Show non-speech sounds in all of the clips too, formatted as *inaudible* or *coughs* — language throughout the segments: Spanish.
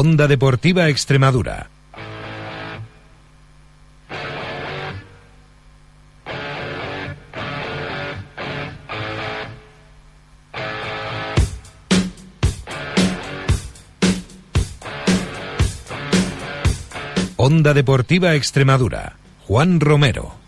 Onda Deportiva Extremadura. Onda Deportiva Extremadura. Juan Romero.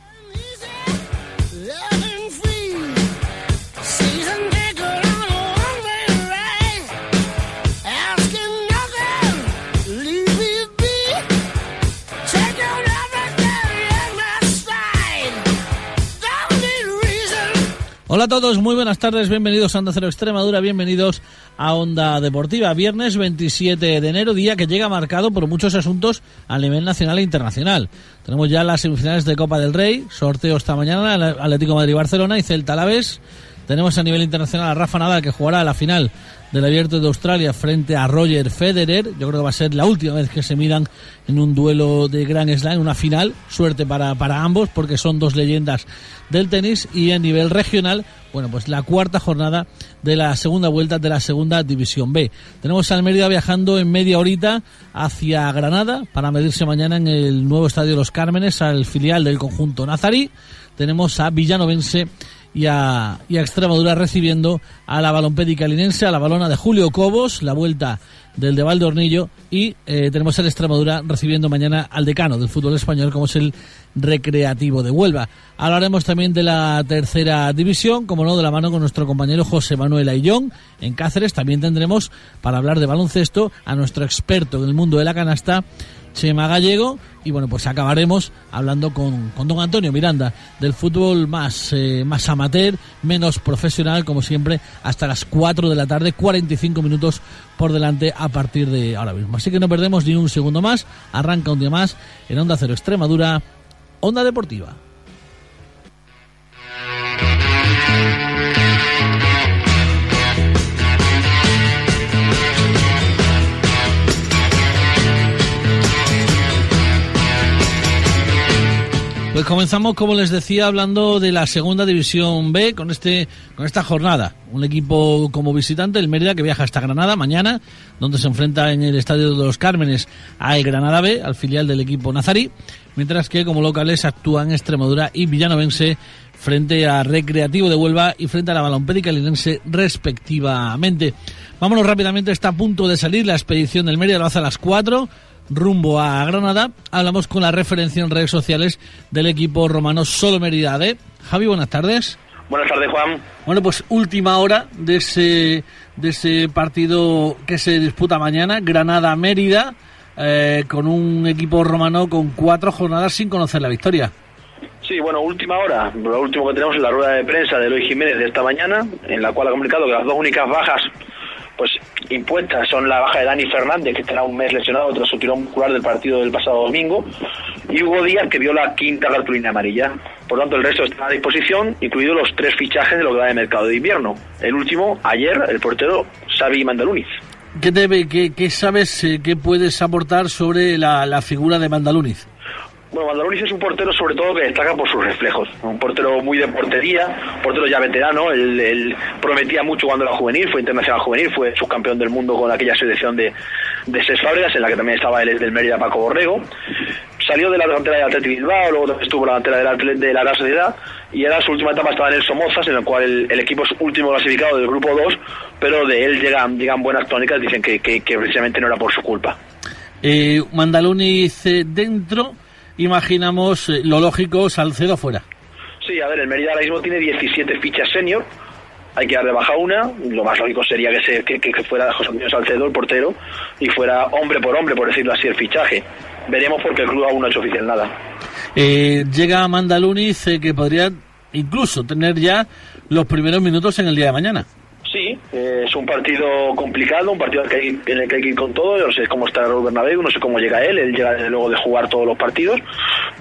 Hola a todos, muy buenas tardes, bienvenidos a Onda Cero Extremadura, bienvenidos a Onda Deportiva. Viernes 27 de enero, día que llega marcado por muchos asuntos a nivel nacional e internacional. Tenemos ya las semifinales de Copa del Rey, sorteo esta mañana, Atlético Madrid-Barcelona y Celta Alavés. Tenemos a nivel internacional a Rafa Nadal que jugará la final del Abierto de Australia frente a Roger Federer. Yo creo que va a ser la última vez que se miran en un duelo de Grand Slam, una final. Suerte para, para ambos porque son dos leyendas del tenis y a nivel regional, bueno, pues la cuarta jornada de la segunda vuelta de la segunda división B. Tenemos al Mérida viajando en media horita hacia Granada para medirse mañana en el nuevo estadio Los Cármenes al filial del conjunto nazarí. Tenemos a Villanovense y a, y a Extremadura recibiendo a la balompédica linense, a la balona de Julio Cobos, la vuelta del de Valdornillo y eh, tenemos el Extremadura recibiendo mañana al decano del fútbol español como es el Recreativo de Huelva. Hablaremos también de la tercera división, como no, de la mano con nuestro compañero José Manuel Ayllón en Cáceres. También tendremos para hablar de baloncesto a nuestro experto en el mundo de la canasta, Chema Gallego. Y bueno, pues acabaremos hablando con, con don Antonio Miranda del fútbol más, eh, más amateur, menos profesional, como siempre, hasta las 4 de la tarde, 45 minutos por delante a partir de ahora mismo. Así que no perdemos ni un segundo más. Arranca un día más en Onda Cero Extremadura, Onda Deportiva. Pues comenzamos, como les decía, hablando de la segunda división B con este con esta jornada. Un equipo como visitante, el Mérida, que viaja hasta Granada mañana, donde se enfrenta en el Estadio de los Cármenes al Granada B, al filial del equipo nazarí, mientras que como locales actúan Extremadura y Villanovense frente a Recreativo de Huelva y frente a la Balompédica Linense respectivamente. Vámonos rápidamente, está a punto de salir la expedición del Mérida, lo hace a las 4 rumbo a Granada. Hablamos con la referencia en redes sociales del equipo romano Solo Mérida de Javi, buenas tardes. Buenas tardes, Juan. Bueno, pues última hora de ese, de ese partido que se disputa mañana, Granada-Mérida, eh, con un equipo romano con cuatro jornadas sin conocer la victoria. Sí, bueno, última hora. Lo último que tenemos es la rueda de prensa de Eloy Jiménez de esta mañana, en la cual ha comunicado que las dos únicas bajas pues impuestas son la baja de Dani Fernández, que estará un mes lesionado tras su tirón muscular del partido del pasado domingo, y Hugo Díaz, que vio la quinta cartulina amarilla. Por tanto, el resto está a disposición, incluidos los tres fichajes de lo que va de mercado de invierno. El último, ayer, el portero Xavi Mandaluniz. ¿Qué, debe, qué, qué sabes, eh, qué puedes aportar sobre la, la figura de Mandaluniz? Bueno, Mandaluniz es un portero sobre todo que destaca por sus reflejos. Un portero muy de portería, un portero ya veterano. Él, prometía mucho cuando era juvenil, fue internacional juvenil, fue subcampeón del mundo con aquella selección de, de Ses en la que también estaba él del Mérida Paco Borrego. Salió de la delantera del Atlético Bilbao, luego estuvo la delantera del de la Real Sociedad y ahora su última etapa estaba en el Somozas, en el cual el, equipo es último clasificado del grupo 2, pero de él llegan, llegan buenas tónicas, dicen que, que, que precisamente no era por su culpa. Eh, Mandaluniz dentro imaginamos eh, lo lógico, Salcedo fuera. Sí, a ver, el Mérida ahora mismo tiene 17 fichas senior, hay que darle baja una, lo más lógico sería que, se, que, fuera José Antonio Salcedo, el portero, y fuera hombre por hombre, por decirlo así, el fichaje. Veremos porque el club aún no ha hecho oficial nada. Eh, llega Amanda Luniz, eh, que podría incluso tener ya los primeros minutos en el día de mañana. Eh, es un partido complicado, un partido en el que hay que ir con todo. Yo no sé cómo está Raúl Bernabéu, no sé cómo llega él. Él llega desde luego de jugar todos los partidos.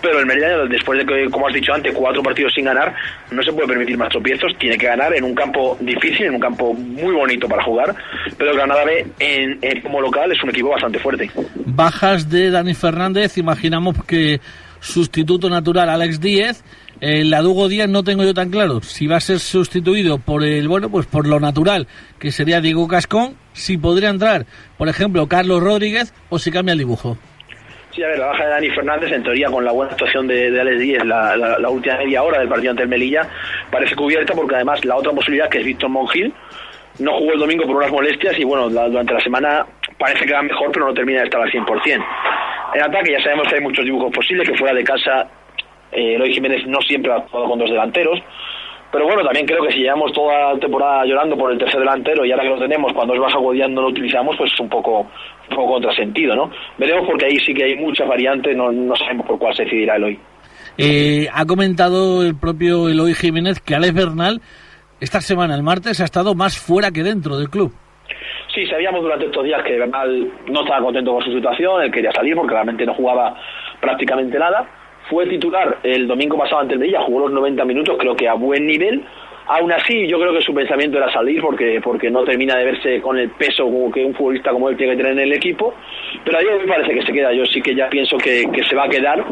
Pero el Mérida, después de que, como has dicho antes, cuatro partidos sin ganar, no se puede permitir más tropiezos. Tiene que ganar en un campo difícil, en un campo muy bonito para jugar. Pero Granada B, como local, es un equipo bastante fuerte. Bajas de Dani Fernández, imaginamos que sustituto natural Alex Díez El Ladugo Díaz no tengo yo tan claro si va a ser sustituido por el, bueno, pues por lo natural, que sería Diego Cascón, si podría entrar, por ejemplo, Carlos Rodríguez, o si cambia el dibujo. Sí, a ver, la baja de Dani Fernández, en teoría, con la buena actuación de, de Alex Díez, la, la, última media hora del partido ante el Melilla, parece cubierta porque además la otra posibilidad, que es Víctor Mongil, no jugó el domingo por unas molestias y bueno, durante la semana parece que va mejor, pero no termina de estar al 100%. En ataque ya sabemos que hay muchos dibujos posibles, que fuera de casa eh, Eloy Jiménez no siempre ha actuado con dos delanteros, pero bueno, también creo que si llevamos toda la temporada llorando por el tercer delantero y ahora que lo tenemos, cuando es baja Godián no lo utilizamos, pues es un poco, un poco contrasentido, ¿no? Veremos porque ahí sí que hay muchas variantes, no, no sabemos por cuál se decidirá Eloy. Eh, ha comentado el propio Eloy Jiménez que Alex Bernal esta semana, el martes, ha estado más fuera que dentro del club. Sí, sabíamos durante estos días que Bernal no estaba contento con su situación, él quería salir porque realmente no jugaba prácticamente nada. Fue titular el domingo pasado ante el Medellín, jugó los 90 minutos, creo que a buen nivel. Aún así, yo creo que su pensamiento era salir porque, porque no termina de verse con el peso que un futbolista como él tiene que tener en el equipo. Pero a mí me parece que se queda. Yo sí que ya pienso que, que se va a quedar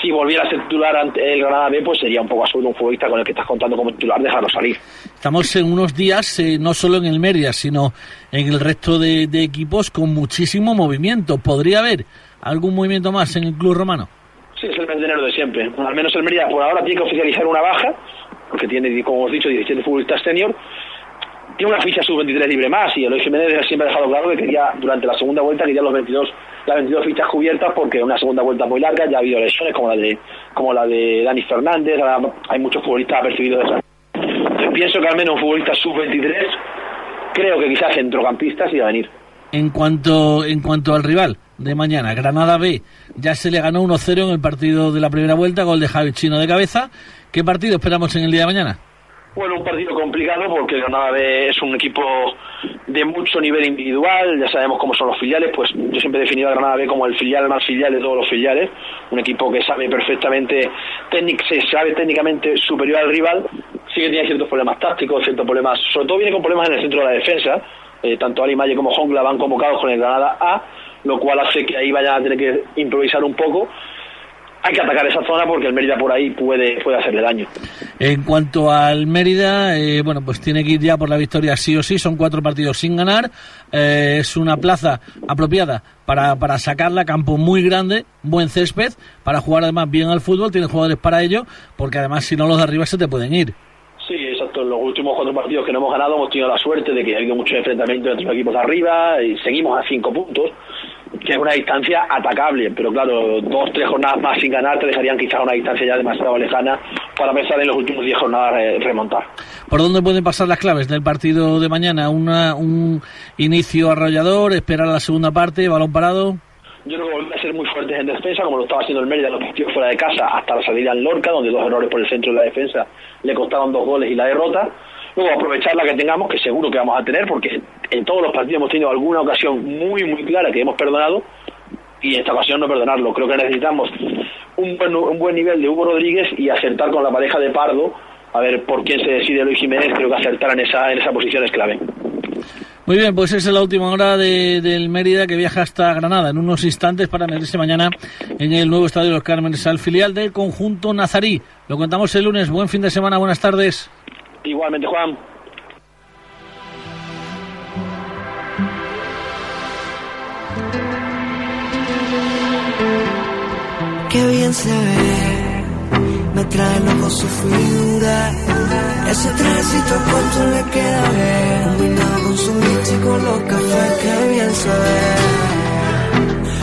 si volviera a ser titular ante el Granada B, pues sería un poco absurdo un futbolista con el que estás contando como titular dejarlo salir. Estamos en unos días, eh, no solo en el Mérida, sino en el resto de, equipos con muchísimo movimiento. ¿Podría haber algún movimiento más en el club romano? Sí, es el mes de enero de siempre. Al menos el Mérida por ahora tiene que oficializar una baja, porque tiene, como hemos dicho, 17 futbolistas senior tiene una ficha sub-23 libre más y Eloy Jiménez siempre ha dejado claro que quería, durante la segunda vuelta, quería los 22, las 22 fichas cubiertas porque una segunda vuelta muy larga, ya ha habido lesiones como la de como la de Dani Fernández, hay muchos futbolistas apercibidos de esa. Entonces pienso que al menos un futbolista sub-23, creo que quizás centrocampistas iba a venir. En cuanto, en cuanto al rival de mañana, Granada B, ya se le ganó 1-0 en el partido de la primera vuelta, gol de Javi Chino de cabeza. ¿Qué partido esperamos en el día de mañana? Bueno, un partido complicado porque Granada B es un equipo de mucho nivel individual, ya sabemos cómo son los filiales, pues yo siempre he definido a Granada B como el filial más filial de todos los filiales, un equipo que sabe perfectamente, se sabe técnicamente superior al rival, sí que tiene ciertos problemas tácticos, ciertos problemas, sobre todo viene con problemas en el centro de la defensa, eh, tanto Ali Maye como Hongla van convocados con el Granada A, lo cual hace que ahí vayan a tener que improvisar un poco hay que atacar esa zona porque el Mérida por ahí puede, puede hacerle daño. En cuanto al Mérida, eh, bueno, pues tiene que ir ya por la victoria sí o sí, son cuatro partidos sin ganar, eh, es una plaza apropiada para, para sacarla, campo muy grande, buen césped, para jugar además bien al fútbol, tiene jugadores para ello, porque además si no los de arriba se te pueden ir. Sí, exacto. En los últimos cuatro partidos que no hemos ganado hemos tenido la suerte de que ha habido muchos enfrentamientos entre los equipos de arriba y seguimos a cinco puntos que es una distancia atacable, pero claro, dos, tres jornadas más sin ganar te dejarían quizás una distancia ya demasiado lejana para pensar en los últimos diez jornadas eh, remontar. ¿Por dónde pueden pasar las claves del partido de mañana? Una, ¿Un inicio arrollador, esperar la segunda parte, balón parado? Yo creo que volver a ser muy fuertes en defensa, como lo estaba haciendo el Mérida en los partidos fuera de casa, hasta la salida en Lorca, donde dos errores por el centro de la defensa le costaron dos goles y la derrota Luego aprovechar la que tengamos, que seguro que vamos a tener, porque en todos los partidos hemos tenido alguna ocasión muy, muy clara que hemos perdonado, y esta ocasión no perdonarlo. Creo que necesitamos un buen, un buen nivel de Hugo Rodríguez y acertar con la pareja de Pardo, a ver por quién se decide Luis Jiménez, creo que acertar en esa, en esa posición es clave. Muy bien, pues esa es la última hora de, del Mérida que viaja hasta Granada en unos instantes para medirse mañana en el nuevo estadio de los Cármenes al filial del conjunto nazarí. Lo contamos el lunes. Buen fin de semana, buenas tardes. Igualmente, Juan. Qué bien se ve, me trae loco su figura. Ese trencito corto le queda bien, combinado con su con los cafés, qué bien se ve.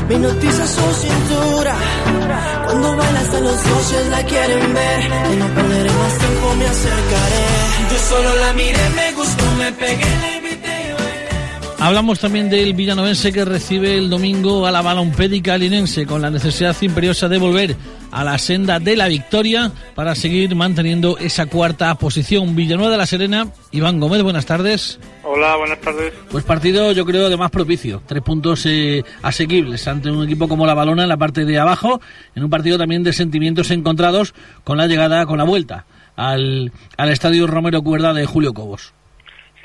Mi noticia su cintura cuando baila hasta los socios la quieren ver. Y no perderé más tiempo, me acercaré. Yo solo la miré, me gustó, me pegué, Hablamos también del villanovense que recibe el domingo a la balompédica linense con la necesidad imperiosa de volver a la senda de la victoria para seguir manteniendo esa cuarta posición. Villanueva de la Serena, Iván Gómez, buenas tardes. Hola, buenas tardes. Pues partido yo creo de más propicio, tres puntos eh, asequibles ante un equipo como la Balona en la parte de abajo, en un partido también de sentimientos encontrados con la llegada, con la vuelta al, al estadio Romero Cuerda de Julio Cobos.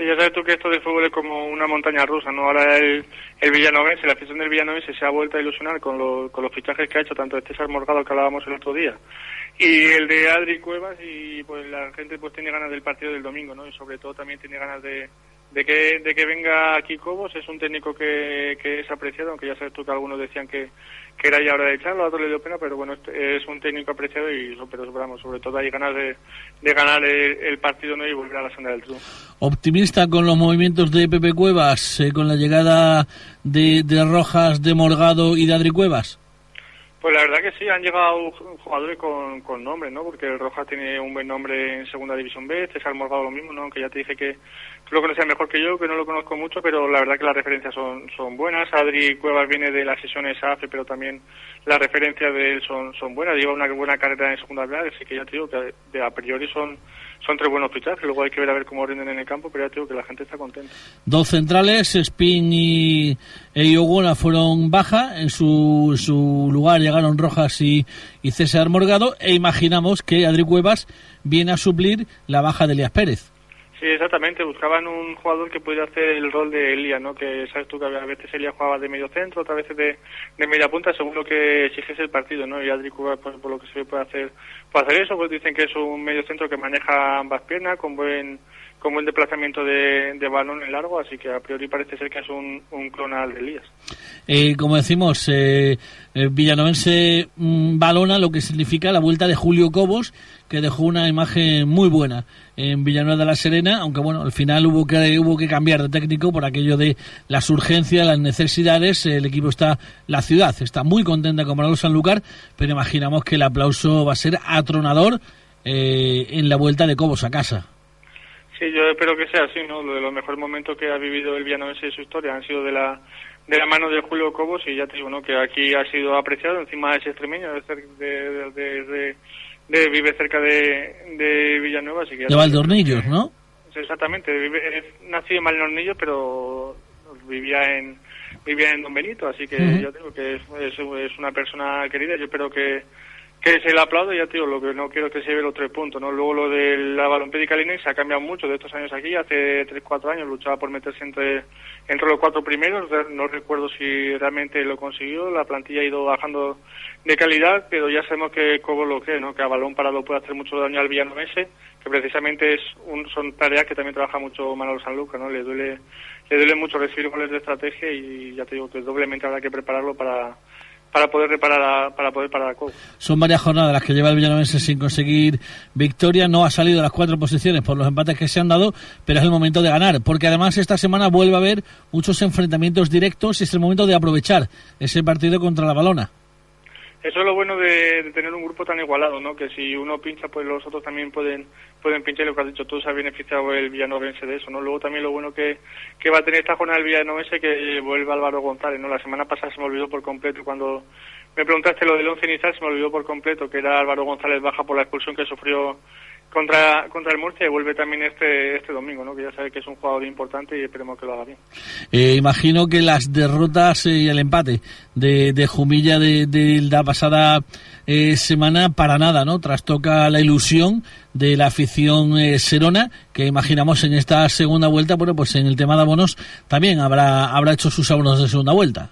Sí, ya sabes tú que esto de fútbol es como una montaña rusa, ¿no? Ahora el, el Villanovense, la afición del Villanovense se ha vuelto a ilusionar con, con los fichajes que ha hecho tanto este César Morgado que hablábamos el otro día y el de Adri Cuevas y pues la gente pues tiene ganas del partido del domingo, ¿no? Y sobre todo también tiene ganas de, de que, de que venga aquí Cobos, es un técnico que, que es apreciado, aunque ya sabes tú que algunos decían que, que era ya hora de echarlo, a otros le dio pena, pero bueno, es un técnico apreciado y pero, vamos, sobre todo hay ganas de, de ganar el, partido ¿no? y volver a la senda del triunfo. Optimista con los movimientos de Pepe Cuevas, eh, con la llegada de, de Rojas, de Morgado y de Adri Cuevas. Pues la verdad que sí, han llegado jugadores con, con nombre, ¿no? Porque el Rojas tiene un buen nombre en Segunda División B, César Morgado lo mismo, ¿no? Aunque ya te dije que lo conocía mejor que yo, que no lo conozco mucho, pero la verdad que las referencias son, son buenas. Adri Cuevas viene de las sesiones AFE, pero también las referencias de él son, son buenas. Lleva una buena carrera en segunda B, así que ya te digo que de a priori son, son tres buenos fichajes. Luego hay que ver a ver cómo rinden en el campo, pero ya te digo que la gente está contenta. Dos centrales, Spin y Iogona fueron baja. En su, su lugar llegaron Rojas y, y César Morgado. E imaginamos que Adri Cuevas viene a suplir la baja de Elías Pérez. Sí, exactamente. Buscaban un jugador que pudiera hacer el rol de Elia, ¿no? Que sabes tú que a veces Elia jugaba de medio centro, otras veces de, de media punta, según lo que exigiese el partido, ¿no? Y Adri Cuba, pues, por lo que se puede hacer, puede hacer eso. Pues dicen que es un medio centro que maneja ambas piernas, con buen con buen desplazamiento de, de balón en largo, así que a priori parece ser que es un, un clonal de Elías. Eh, como decimos, eh, eh, Villanovense mm, balona lo que significa la vuelta de Julio Cobos, que dejó una imagen muy buena en Villanueva de la Serena, aunque bueno, al final hubo que hubo que cambiar de técnico por aquello de las urgencias, las necesidades. El equipo está, la ciudad está muy contenta con Manolo Sanlúcar, pero imaginamos que el aplauso va a ser atronador en la vuelta de Cobos a casa. Sí, yo espero que sea así, ¿no? Lo de los mejores momentos que ha vivido el Villanovense de su historia han sido de la de la mano de Julio Cobos y ya te digo, ¿no? Que aquí ha sido apreciado, encima es extremeño, de, de, de, vive cerca de, de Villanueva, así que... De Valdornillos, ¿no? Exactamente, vive, nacido en Valdornillos, pero vivía en vivía en Don Benito, así que ya digo que es, es, una persona querida, yo espero que que se le aplaude, ya tío, lo que no quiero que se lleve los tres puntos, ¿no? Luego lo de la balompédica se ha cambiado mucho de estos años aquí, hace tres, cuatro años luchaba por meterse entre, entre los cuatro primeros, no recuerdo si realmente lo consiguió, la plantilla ha ido bajando de calidad, pero ya sabemos que como lo que, ¿no? Que a balón parado puede hacer mucho daño al Villanovese, que precisamente es un, son tareas que también trabaja mucho Manolo Sanluca, ¿no? Le duele, le duele mucho recibir goles de estrategia y ya te digo que doblemente habrá que prepararlo para para poder reparar para poder parar a Cobo. Son varias jornadas las que lleva el Villanovense sin conseguir victoria, no ha salido de las cuatro posiciones por los empates que se han dado, pero es el momento de ganar, porque además esta semana vuelve a haber muchos enfrentamientos directos y es el momento de aprovechar ese partido contra la Balona. Eso es lo bueno de, tener un grupo tan igualado, ¿no? Que si uno pincha, pues los otros también pueden pueden pinchar. Lo que has dicho tú, se ha beneficiado el villanovense de eso, ¿no? Luego también lo bueno que, que va a tener esta jornada el villanovense que vuelve Álvaro González, ¿no? La semana pasada se me olvidó por completo cuando me preguntaste lo del once inicial, se me olvidó por completo que era Álvaro González baja por la expulsión que sufrió contra, contra el Murcia y vuelve también este, este domingo, ¿no? que ya sabe que es un jugador importante y esperemos que lo haga bien. Eh, imagino que las derrotas y el empate de, de Jumilla de, de la pasada eh, semana para nada, ¿no? Trastoca la ilusión de la afición eh, serona, que imaginamos en esta segunda vuelta, bueno, pues en el tema de abonos también habrá, habrá hecho sus abonos de segunda vuelta.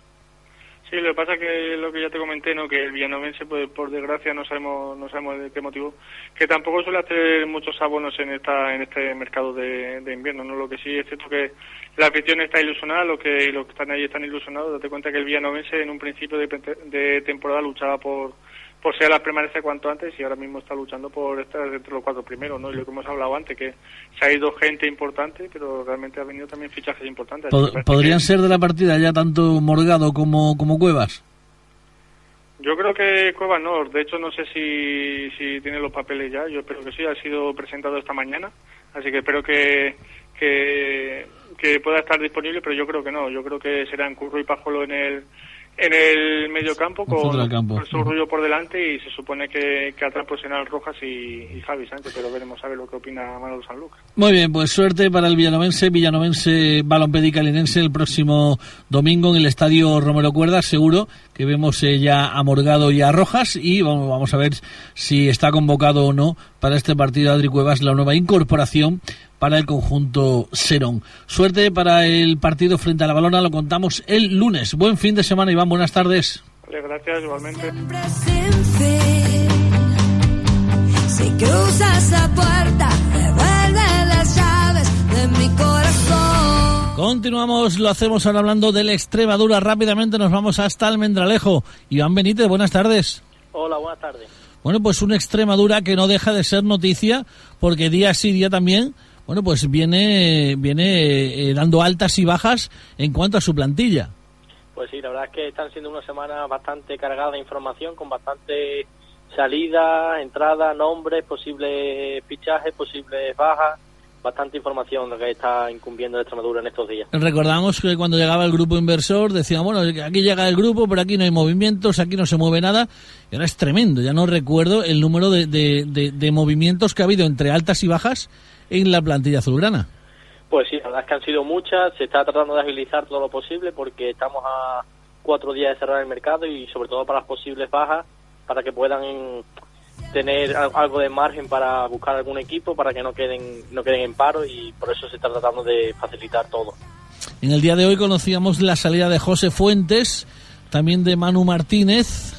Sí, lo que pasa que lo que ya te comenté, ¿no? Que el villanovense, pues, por desgracia, no sabemos, no sabemos de qué motivo, que tampoco suele hacer muchos abonos en esta, en este mercado de, invierno, ¿no? Lo que sí es cierto que la afición está ilusionada, lo que, los que están ahí están ilusionados. Date cuenta que el villanovense en un principio de, de temporada luchaba por, por ser la permanencia cuanto antes y ahora mismo está luchando por estar entre los cuatro primeros, ¿no? Y lo que hemos hablado antes, que se ha ido gente importante, pero realmente ha venido también fichajes importantes. ¿Podrían ser de la partida ya tanto Morgado como, como Cuevas? Yo creo que Cuevas no, de hecho no sé si, si tiene los papeles ya, yo espero que sí, ha sido presentado esta mañana, así que espero que, que, que pueda estar disponible, pero yo creo que no, yo creo que serán Curro y Pajolo en el en el medio campo con, su rullo por delante y se supone que, que atrás pues serán Rojas y, Javi Sánchez, pero veremos a ver lo que opina Manuel Sanlúcar. Muy bien, pues suerte para el Villanovense, Villanovense Balompédica Linense el próximo domingo en el Estadio Romero Cuerdas, seguro que vemos eh, ya a Morgado y a Rojas y vamos, vamos a ver si está convocado o no para este partido Adri Cuevas, la nueva incorporación para el conjunto Serón. Suerte para el partido frente a la Balona, lo contamos el lunes. Buen fin de semana, Iván, buenas tardes. gracias, igualmente. Si cruzas la puerta, devuelve las llaves de mi corazón. Continuamos, lo hacemos ahora hablando de la Extremadura. Rápidamente nos vamos hasta Almendralejo. Iván Benítez, buenas tardes. Hola, buenas tardes. Bueno, pues una Extremadura que no deja de ser noticia porque día sí día también, bueno, pues viene, viene eh, dando altas y bajas en cuanto a su plantilla. Pues sí, la verdad es que están siendo una semana bastante cargada de información, con bastante salida, entrada, nombres, posibles fichajes, posibles bajas, bastante información que está incumbiendo la Extremadura en estos días. Recordamos que cuando llegaba el grupo inversor decían, bueno, aquí llega el grupo, pero aquí no hay movimientos, aquí no se mueve nada, y ahora es tremendo, ya no recuerdo el número de, de, movimientos que ha habido entre altas y bajas en la plantilla azulgrana. Pues sí, la verdad es que han sido muchas, se está tratando de agilizar todo lo posible porque estamos a cuatro días de cerrar el mercado y sobre todo para las posibles bajas para que puedan tener algo de margen para buscar algún equipo para que no queden no queden en paro y por eso se está tratando de facilitar todo. En el día de hoy conocíamos la salida de José Fuentes, también de Manu Martínez,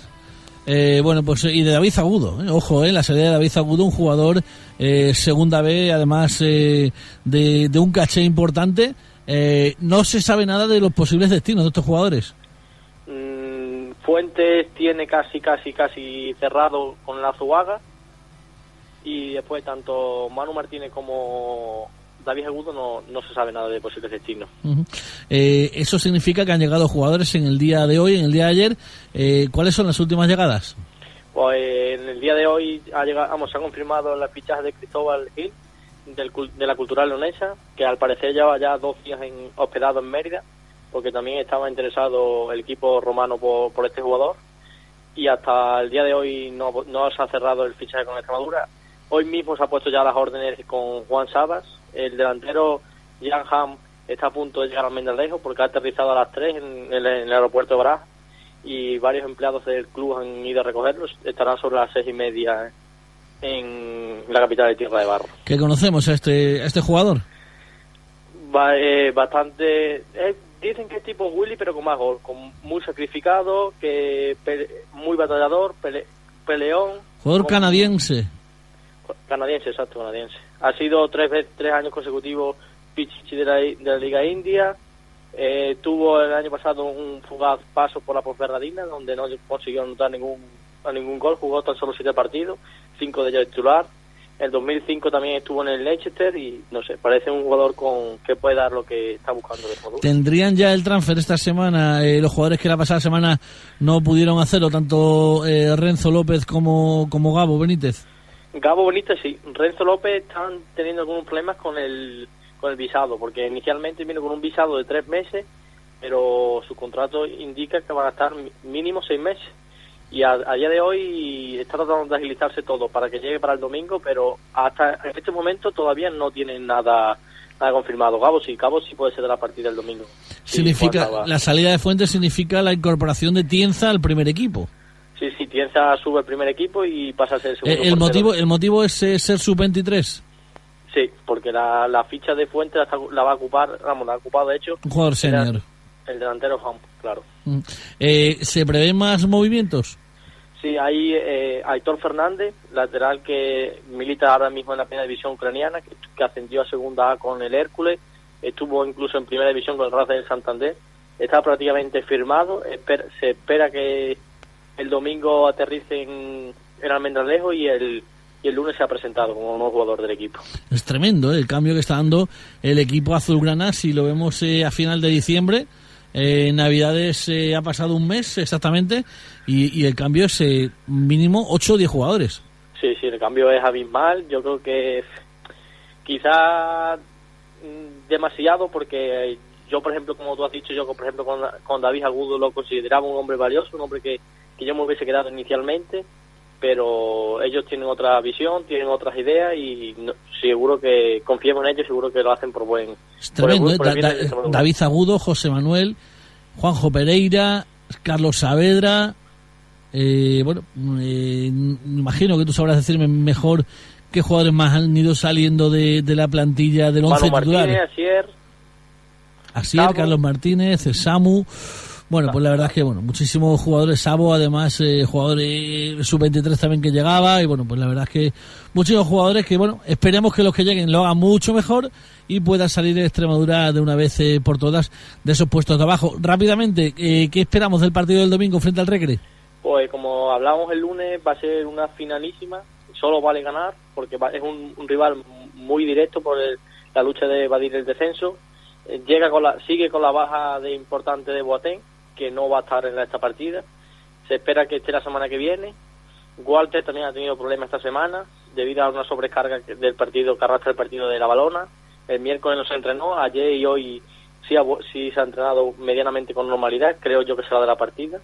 eh, bueno, pues y de David Agudo, eh, ojo, eh, la salida de David Agudo, un jugador eh, segunda B, además de, de, un caché importante. no se sabe nada de los posibles destinos de estos jugadores. Fuentes tiene casi, casi, casi cerrado con la Zuaga. Y después tanto Manu Martínez como David Agudo no, no se sabe nada de posibles destinos. Eh, eso significa que han llegado jugadores en el día de hoy, en el día de ayer. Eh, ¿Cuáles son las últimas llegadas? Pues en el día de hoy ha llegado, vamos, se ha confirmado la fichaje de Cristóbal Gil del, de la Cultural Leonesa, que al parecer lleva ya dos días en, hospedado en Mérida porque también estaba interesado el equipo romano por, este jugador y hasta el día de hoy no, no se ha cerrado el fichaje con Extremadura. Hoy mismo se ha puesto ya las órdenes con Juan Sabas. El delantero Jan Ham está a punto de llegar al Mendalejo porque ha aterrizado a las 3 en, el, aeropuerto de Braz y varios empleados del club han ido a recogerlos. Estarán sobre las seis y media en la capital de Tierra de Barro. ¿Qué conocemos a este, a este jugador? Va, eh, bastante dicen que es tipo Willy, pero con más gol, con muy sacrificado, que muy batallador, peleón. Jugador canadiense. Canadiense, exacto, canadiense. Ha sido tres, tres años consecutivos Pichichi de la, de la Liga India. Eh, tuvo el año pasado un fugaz paso por la Ponferradina, donde no consiguió anotar ningún, ningún gol. Jugó tan solo siete partidos, cinco de ellos titular el 2005 también estuvo en el Leicester y no sé, parece un jugador con que puede dar lo que está buscando jugador. ¿Tendrían ya el transfer esta semana? Eh, los jugadores que la pasada semana no pudieron hacerlo, tanto eh, Renzo López como, como Gabo Benítez. Gabo Benítez sí, Renzo López están teniendo algunos problemas con el, con el visado, porque inicialmente vino con un visado de tres meses, pero su contrato indica que van a estar mínimo seis meses y a, día de hoy está tratando de agilizarse todo para que llegue para el domingo, pero hasta en este momento todavía no tienen nada nada confirmado. Gabo sí, Gabo sí puede ser de la partida del domingo. Significa la salida de Fuentes significa la incorporación de Tienza al primer equipo. Sí, sí, Tienza sube al primer equipo y pasa a ser el segundo. Eh, el motivo el motivo es ser sub 23. Sí, porque la, la ficha de Fuentes la, va a ocupar, vamos, la ha ocupado de hecho. Un jugador senior. El delantero Hum, claro. Mm. Eh, ¿Se prevén más movimientos? Sí, hay eh, Aitor Fernández, lateral que milita ahora mismo en la primera división ucraniana, que, ascendió a segunda A con el Hércules, estuvo incluso en primera división con el Raza del Santander, está prácticamente firmado, se espera que el domingo aterrice en, en Almendralejo y el, y el lunes se ha presentado como nuevo jugador del equipo. Es tremendo ¿eh? el cambio que está dando el equipo azulgrana, si lo vemos eh, a final de diciembre en eh, Navidades eh, ha pasado un mes exactamente y, el cambio es eh, mínimo 8 o 10 jugadores. Sí, sí, el cambio es abismal. Yo creo que quizá mm, demasiado porque yo, por ejemplo, como tú has dicho, yo, por ejemplo, con, con David Agudo lo consideraba un hombre valioso, un hombre que, que yo me hubiese quedado inicialmente pero ellos tienen otra visión, tienen otras ideas y seguro que confiemos en ellos, seguro que lo hacen por buen. Es tremendo, ¿eh? David Agudo, José Manuel, Juanjo Pereira, Carlos Saavedra. Eh, bueno, eh, imagino que tú sabrás decirme mejor ¿Qué jugadores más han ido saliendo de, de la plantilla del 11 titular? Asier, Asier, Carlos Martínez, Samu. Bueno, pues la verdad es que, bueno, muchísimos jugadores, Sabo, además, eh, jugadores sub-23 también que llegaba, y bueno, pues la verdad es que muchísimos jugadores que, bueno, esperemos que los que lleguen lo hagan mucho mejor y puedan salir de Extremadura de una vez eh, por todas de esos puestos de abajo. Rápidamente, eh, ¿qué esperamos del partido del domingo frente al Recre? Pues como hablamos el lunes, va a ser una finalísima, solo vale ganar, porque es un, rival muy directo por la lucha de evadir el descenso. llega con la, sigue con la baja de importante de Boateng, que no va a estar en esta partida. Se espera que esté la semana que viene. Walter también ha tenido problemas esta semana debido a una sobrecarga del partido que arrastra el partido de la balona. El miércoles no se entrenó, ayer y hoy sí, sí se ha entrenado medianamente con normalidad, creo yo que será de la partida.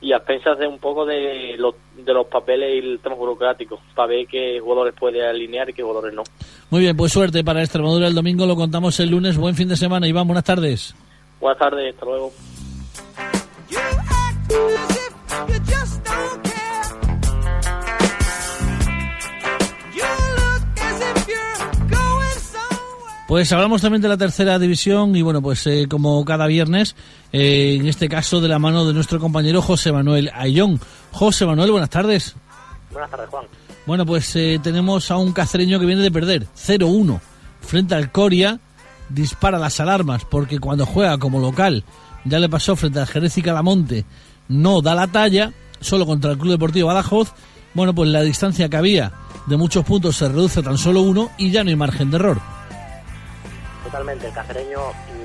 Y a pensas de un poco de los, de los papeles y el tema burocrático, para ver qué jugadores puede alinear y qué jugadores no. Muy bien, pues suerte para Extremadura el domingo, lo contamos el lunes. Buen fin de semana, Iván, buenas tardes. Buenas tardes, hasta luego. Pues hablamos también de la tercera división y bueno, pues eh, como cada viernes, eh, en este caso de la mano de nuestro compañero José Manuel Ayón. José Manuel, buenas tardes. Buenas tardes, Juan. Bueno, pues eh, tenemos a un cacereño que viene de perder 0-1 frente al Coria, dispara las alarmas porque cuando juega como local, ya le pasó frente al Jerez y Calamonte, no da la talla, solo contra el Club Deportivo Badajoz, bueno, pues la distancia que había de muchos puntos se reduce a tan solo uno y ya no hay margen de error totalmente. El cacereño,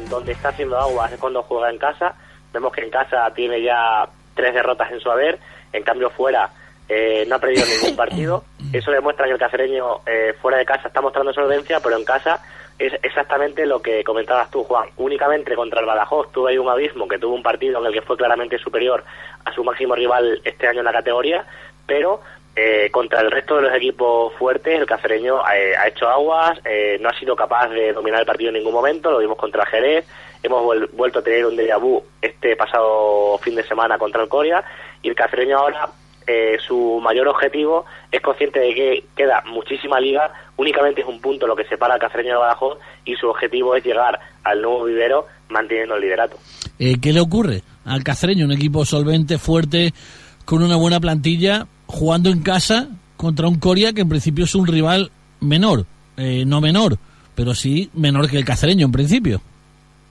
donde está haciendo agua es cuando juega en casa. Vemos que en casa tiene ya tres derrotas en su haber. En cambio, fuera eh, no ha perdido ningún partido. *coughs* Eso demuestra que el cacereño eh, fuera de casa está mostrando solvencia, pero en casa es exactamente lo que comentabas tú, Juan. Únicamente contra el Badajoz tuvo ahí un abismo que tuvo un partido en el que fue claramente superior a su máximo rival este año en la categoría, pero eh, contra el resto de los equipos fuertes, el cacereño eh, ha hecho aguas, eh, no ha sido capaz de dominar el partido en ningún momento, lo vimos contra Jerez, hemos vuelto a tener un déjà vu este pasado fin de semana contra el Coria, y el cacereño ahora, su mayor objetivo es consciente de que queda muchísima liga, únicamente es un punto lo que separa al cacereño de Badajoz, y su objetivo es llegar al nuevo vivero manteniendo el liderato. ¿Qué le ocurre al cacereño? Un equipo solvente, fuerte, con una buena plantilla, jugando en casa contra un Coria que en principio es un rival menor, eh, no menor, pero sí menor que el cacereño en principio.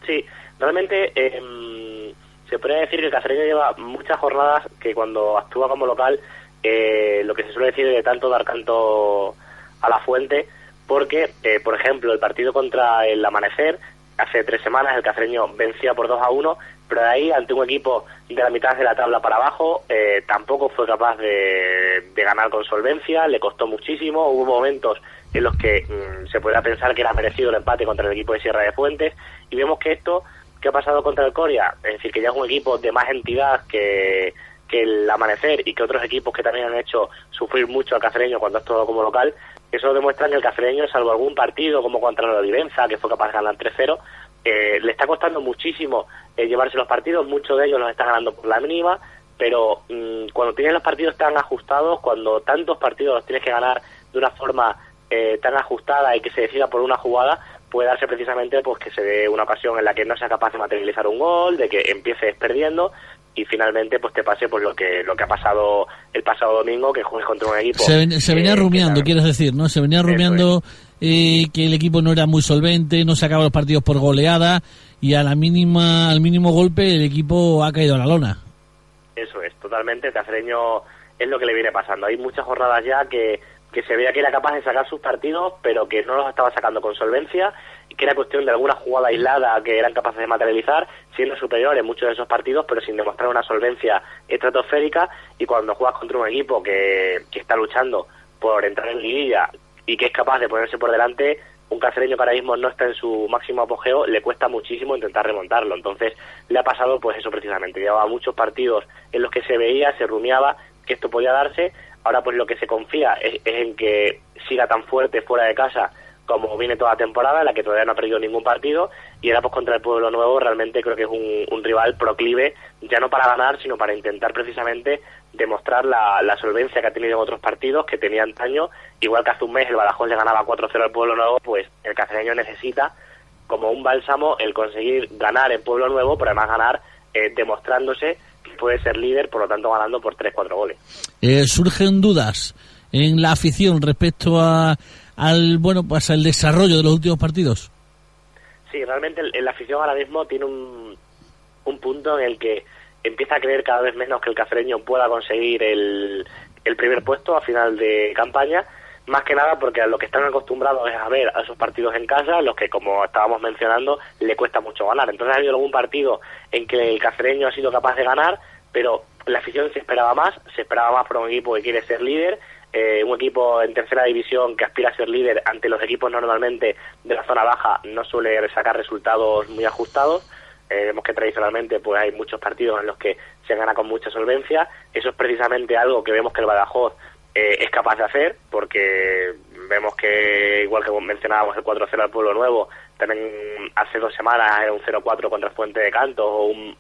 Sí, realmente em, puede decir que el cacereño lleva muchas jornadas que cuando actúa como local, eh, lo que se suele decir de tanto dar canto a la fuente, porque, eh, por ejemplo, el partido contra el Amanecer, hace tres semanas el cacereño vencía por 2 a 1, pero de ahí, ante un equipo de la mitad de la tabla para abajo, eh, tampoco fue capaz de, ganar con solvencia, le costó muchísimo, hubo momentos en los que mm, se podría pensar que era merecido el empate contra el equipo de Sierra de Fuentes, y vemos que esto, ¿qué ha pasado contra el Coria? Es decir, que ya es un equipo de más entidad que, el Amanecer y que otros equipos que también han hecho sufrir mucho al cacereño cuando ha estado como local, eso demuestra que el cacereño, salvo algún partido como contra la Olivenza, que fue capaz de ganar 3-0, eh, le está costando muchísimo eh, llevarse los partidos, muchos de ellos los está ganando por la mínima, pero mm, cuando tienes los partidos tan ajustados, cuando tantos partidos los tienes que ganar de una forma eh, tan ajustada y que se decida por una jugada, puede darse precisamente pues que se dé una ocasión en la que no sea capaz de materializar un gol, de que empieces perdiendo y finalmente pues te pase por lo que lo que ha pasado el pasado domingo que juegues contra un equipo se, venía rumiando quieres decir no se venía rumiando eh, que el equipo no era muy solvente, no sacaba los partidos por goleada y a la mínima, al mínimo golpe el equipo ha caído a la lona. Eso es, totalmente. El cacereño es lo que le viene pasando. Hay muchas jornadas ya que, que se veía que era capaz de sacar sus partidos, pero que no los estaba sacando con solvencia y que era cuestión de alguna jugada aislada que eran capaces de materializar, siendo superiores en muchos de esos partidos, pero sin demostrar una solvencia estratosférica. Y cuando juegas contra un equipo que, que está luchando por entrar en liguilla, y que es capaz de ponerse por delante, un cacereño que ahora no está en su máximo apogeo, le cuesta muchísimo intentar remontarlo. Entonces le ha pasado pues eso precisamente. Llevaba muchos partidos en los que se veía, se rumiaba que esto podía darse. Ahora pues lo que se confía es, en que siga tan fuerte fuera de casa como viene toda la temporada, en la que todavía no ha perdido ningún partido, y ahora pues contra el Pueblo Nuevo realmente creo que es un, rival proclive, ya no para ganar, sino para intentar precisamente demostrar la, la, solvencia que ha tenido en otros partidos, que tenía antaño, igual que hace un mes el Badajoz le ganaba 4-0 al Pueblo Nuevo, pues el cacereño necesita como un bálsamo el conseguir ganar en Pueblo Nuevo, pero además ganar eh, demostrándose puede ser líder, por lo tanto ganando por 3-4 goles. Eh, surgen dudas en la afición respecto a, al bueno pues al desarrollo de los últimos partidos. Sí, realmente el, la afición ahora mismo tiene un, un punto en el que empieza a creer cada vez menos que el cacereño pueda conseguir el, el primer puesto a final de campaña más que nada porque a lo que están acostumbrados es a ver a esos partidos en casa, los que como estábamos mencionando le cuesta mucho ganar. Entonces ha habido algún partido en que el cacereño ha sido capaz de ganar, pero la afición se esperaba más, se esperaba más por un equipo que quiere ser líder, eh, un equipo en tercera división que aspira a ser líder ante los equipos normalmente de la zona baja no suele sacar resultados muy ajustados. Eh, vemos que tradicionalmente pues hay muchos partidos en los que se gana con mucha solvencia. Eso es precisamente algo que vemos que el Badajoz eh, es capaz de hacer, porque vemos que, igual que mencionábamos el 4-0 al Pueblo Nuevo, también hace dos semanas era un 0-4 contra Fuente de Canto o un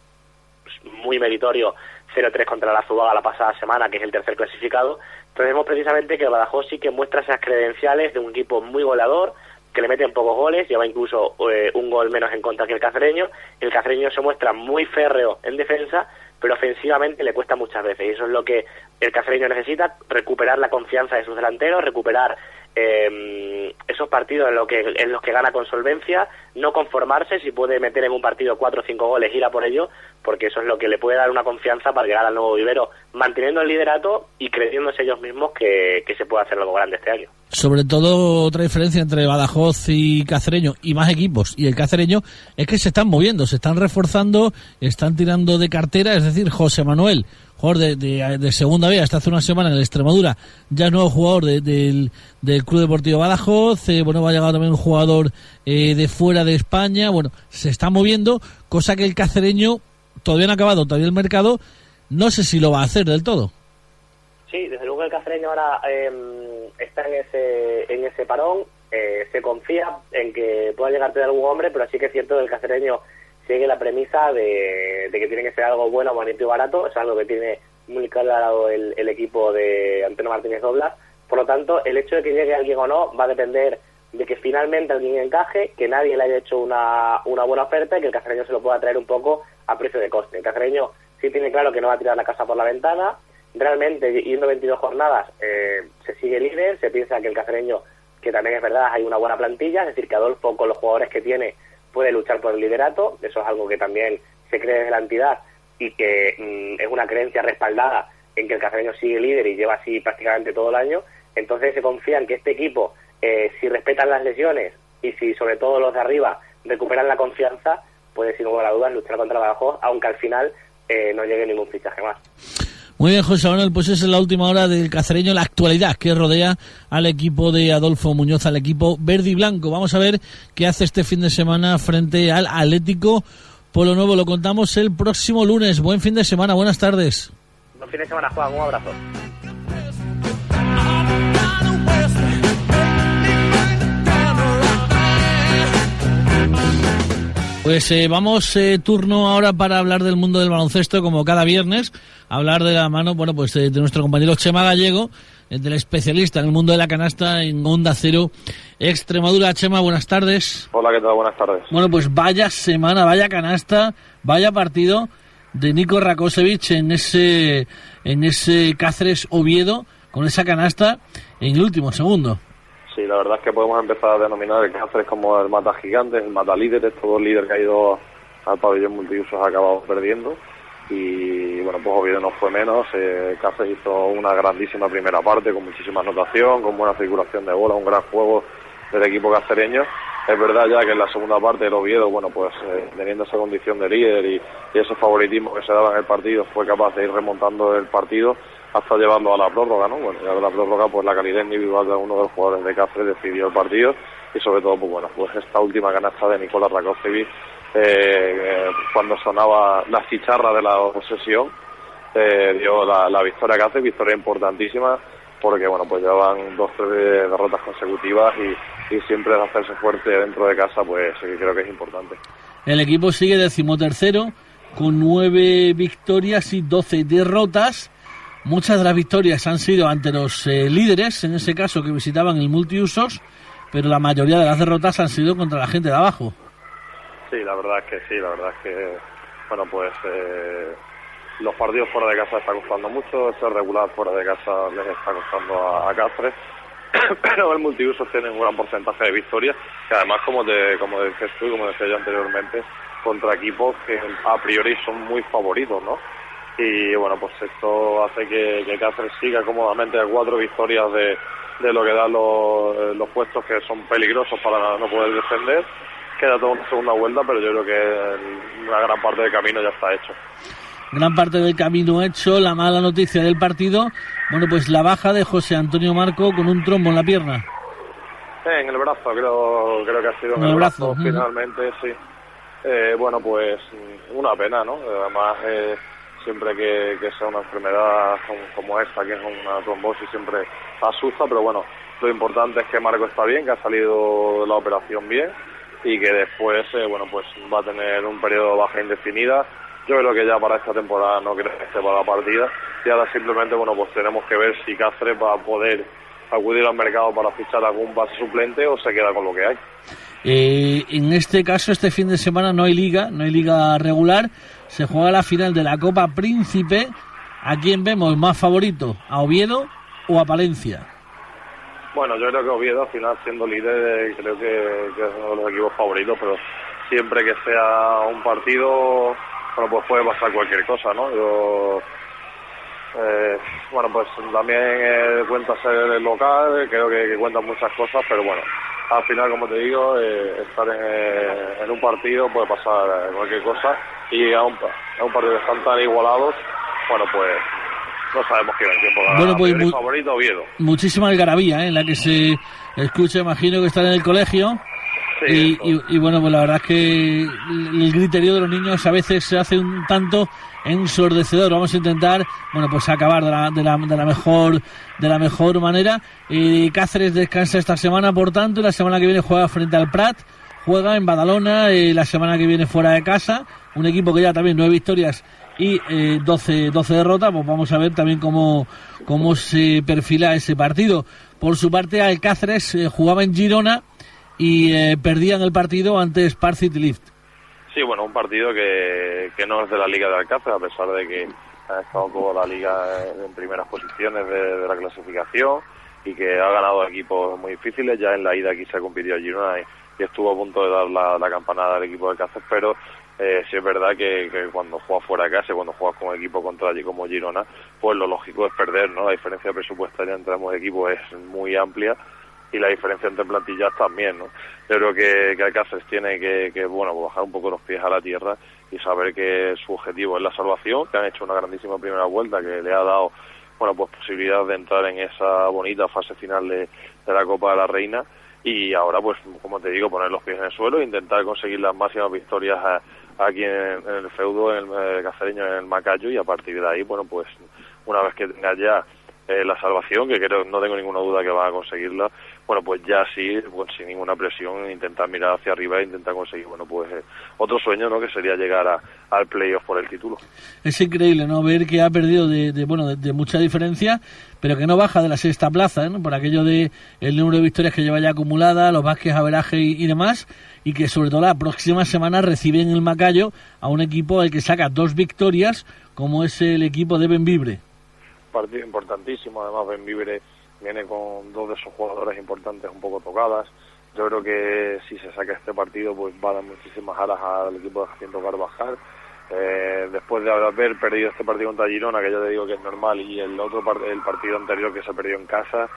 muy meritorio 0-3 contra la Zubaga la pasada semana, que es el tercer clasificado. Entonces vemos precisamente que el Badajoz sí que muestra esas credenciales de un equipo muy goleador, que le meten pocos goles, lleva incluso eh, un gol menos en contra que el cacereño. El cacereño se muestra muy férreo en defensa, pero ofensivamente le cuesta muchas veces. Y eso es lo que el cacereño necesita, recuperar la confianza de sus delanteros, recuperar eh, esos partidos en, lo que, en los que gana con solvencia, no conformarse si puede meter en un partido cuatro o cinco goles, ir a por ello, porque eso es lo que le puede dar una confianza para llegar al nuevo vivero, manteniendo el liderato y creyéndose ellos mismos que, que se puede hacer algo grande este año. Sobre todo otra diferencia entre Badajoz y Cacereño y más equipos y el Cacereño es que se están moviendo, se están reforzando, están tirando de cartera, es decir, José Manuel jugador de, de, segunda vez hasta hace una semana en el Extremadura, ya nuevo jugador del, del Club Deportivo Badajoz, eh, bueno, va a llegar también un jugador eh, de fuera de España, bueno, se está moviendo, cosa que el cacereño todavía no ha acabado, todavía el mercado, no sé si lo va a hacer del todo. Sí, desde luego el cacereño ahora em, está en ese, en ese parón, eh, se confía en que pueda llegarte de algún hombre, pero sí que es cierto que el cacereño sigue la premisa de, que tiene que ser algo bueno, bonito y barato, es algo que tiene muy claro el, equipo de Antonio Martínez Doblas, por lo tanto, el hecho de que llegue alguien o no va a depender de que finalmente alguien encaje, que nadie le haya hecho una, una buena oferta y que el cacereño se lo pueda traer un poco a precio de coste. El cacereño sí tiene claro que no va a tirar la casa por la ventana, realmente yendo 22 jornadas eh, se sigue líder, se piensa que el cacereño, que también es verdad, hay una buena plantilla, es decir, que Adolfo con los jugadores que tiene puede luchar por el liderato, eso es algo que también se cree desde la entidad y que mm, es una creencia respaldada en que el cacereño sigue líder y lleva así prácticamente todo el año, entonces se confía en que este equipo, eh, si respetan las lesiones y si sobre todo los de arriba recuperan la confianza, puede sin lugar a dudas luchar contra Badajoz, aunque al final eh, no llegue ningún fichaje más. Muy bien, José Manuel, pues esa es la última hora del cacereño, la actualidad que rodea al equipo de Adolfo Muñoz, al equipo verde y blanco. Vamos a ver qué hace este fin de semana frente al Atlético Polo Nuevo. Lo contamos el próximo lunes. Buen fin de semana, buenas tardes. Buen fin de semana, Juan, un abrazo. Pues eh, vamos eh, turno ahora para hablar del mundo del baloncesto, como cada viernes, hablar de la mano, bueno, pues eh, de nuestro compañero Chema Gallego, del especialista en el mundo de la canasta en Onda Cero Extremadura. Chema, buenas tardes. Hola, ¿qué tal? Buenas tardes. Bueno, pues vaya semana, vaya canasta, vaya partido de Nico Rakosevich en ese, en ese Cáceres Oviedo, con esa canasta en el último segundo. Sí, la verdad es que podemos empezar a denominar el Cáceres como el mata gigantes, el mata líder, estos dos líderes que ha ido al pabellón multiusos ha acabado perdiendo y bueno, pues Oviedo no fue menos, eh, Cáceres hizo una grandísima primera parte con muchísima anotación, con buena circulación de bola, un gran juego del equipo cacereño. Es verdad ya que en la segunda parte el Oviedo, bueno, pues eh, teniendo esa condición de líder y, y ese favoritismo que se daba en el partido, fue capaz de ir remontando el partido hasta llevando a la prórroga, ¿no? Bueno, ya la prórroga, pues la calidad individual de uno de los jugadores de Cáceres decidió el partido y sobre todo, pues bueno, pues esta última canasta de Nicolás Rakocevic, eh, cuando sonaba la chicharra de la posesión, eh, dio la, victoria a Cáceres, victoria importantísima, porque bueno, pues llevaban dos, tres derrotas consecutivas y, y siempre hacerse fuerte dentro de casa, pues creo que es importante. El equipo sigue decimotercero con nueve victorias y doce derrotas. Muchas de las victorias han sido ante los eh, líderes, en ese caso que visitaban el multiusos, pero la mayoría de las derrotas han sido contra la gente de abajo. Sí, la verdad es que sí, la verdad es que, bueno, pues eh, los partidos fuera de casa está costando mucho, ser regular fuera de casa les está costando a, a *coughs* pero el multiuso tiene un gran porcentaje de victorias, que además, como te, como dices tú y como decía yo anteriormente, contra equipos que a priori son muy favoritos, ¿no? Y bueno, pues esto hace que, que Cáceres siga cómodamente a cuatro victorias de, de lo que dan los, los puestos que son peligrosos para no poder defender. Queda toda una segunda vuelta, pero yo creo que una gran parte del camino ya está hecho gran parte del camino hecho. La mala noticia del partido, bueno, pues la baja de José Antonio Marco con un trombo en la pierna. En el brazo, creo, creo que ha sido en, el brazo, finalmente, sí. Eh, bueno, pues una pena, ¿no? Además, eh, siempre que, que, sea una enfermedad como, esta, que es una trombosis, siempre asusta, pero bueno, lo importante es que Marco está bien, que ha salido de la operación bien y que después, eh, bueno, pues va a tener un periodo de baja indefinida yo creo que ya para esta temporada no creo que esté para la partida y ahora simplemente bueno pues tenemos que ver si Cáceres va a poder acudir al mercado para fichar algún base suplente o se queda con lo que hay. Eh, en este caso, este fin de semana no hay liga, no hay liga regular. Se juega la final de la Copa Príncipe. ¿A quién vemos más favorito? ¿A Oviedo o a Palencia? Bueno, yo creo que Oviedo, al final, siendo líder, creo que, que es uno de los equipos favoritos, pero siempre que sea un partido bueno, pues puede pasar cualquier cosa, ¿no? Yo, eh, bueno, pues también eh, cuenta ser local, creo que, cuentan muchas cosas, pero bueno, al final, como te digo, eh, estar en, un partido puede pasar cualquier cosa y a un, a un partido que están tan igualados, bueno, pues no sabemos quién el tiempo bueno, pues, muy, favorito Oviedo. Muchísima algarabía, ¿eh? en la que se escucha, imagino que están en el colegio y, bueno, pues la verdad es que el griterío de los niños a veces se hace un tanto ensordecedor. Vamos a intentar, bueno, pues acabar de la, de la, de la mejor de la mejor manera. y Cáceres descansa esta semana, por tanto, y la semana que viene juega frente al Prat, juega en Badalona, y la semana que viene fuera de casa, un equipo que ya también nueve victorias y eh, 12, 12 derrotas, pues vamos a ver también cómo, cómo se perfila ese partido. Por su parte, Alcáceres eh, jugaba en Girona y eh, perdían el partido ante Spar City Lift. Sí, bueno, un partido que, que no es de la Liga de Alcácer, a pesar de que ha estado toda la liga en primeras posiciones de, la clasificación y que ha ganado equipos muy difíciles. Ya en la ida aquí se compitió a Girona y, estuvo a punto de dar la, campanada al equipo de Alcácer, pero eh, sí es verdad que, cuando juegas fuera de casa, cuando juegas con equipo contra allí como Girona, pues lo lógico es perder, ¿no? La diferencia presupuestaria entre ambos equipos es muy amplia y la diferencia entre plantillas también, ¿no? Yo creo que, que Alcácer tiene que, que, bueno, bajar un poco los pies a la tierra y saber que su objetivo es la salvación, que han hecho una grandísima primera vuelta que le ha dado, bueno, pues posibilidad de entrar en esa bonita fase final de, la Copa de la Reina y ahora, pues, como te digo, poner los pies en el suelo e intentar conseguir las máximas victorias aquí en, el feudo, en el, cacereño, en el Macayo y a partir de ahí, bueno, pues, una vez que tenga ya eh, la salvación, que creo no tengo ninguna duda que va a conseguirla, bueno, pues ya sí, pues sin ninguna presión, intentar mirar hacia arriba e intentar conseguir, bueno, pues eh, otro sueño, ¿no? Que sería llegar a, al playoff por el título. Es increíble, ¿no? Ver que ha perdido de, bueno, de, mucha diferencia, pero que no baja de la sexta plaza, ¿no? Por aquello de el número de victorias que lleva ya acumulada, los Vázquez, Averaje y, y demás, y que sobre todo la próxima semana recibe en el Macayo a un equipo al que saca dos victorias, como es el equipo de Benvibre. Partido importantísimo, además Benvibre viene con dos de sus jugadores importantes un poco tocadas. Yo creo que si se saca este partido, pues va a dar muchísimas alas al equipo de Jacinto Carvajal. Eh, después de haber perdido este partido contra Girona, que ya te digo que es normal, y el otro el partido anterior que se perdió en casa,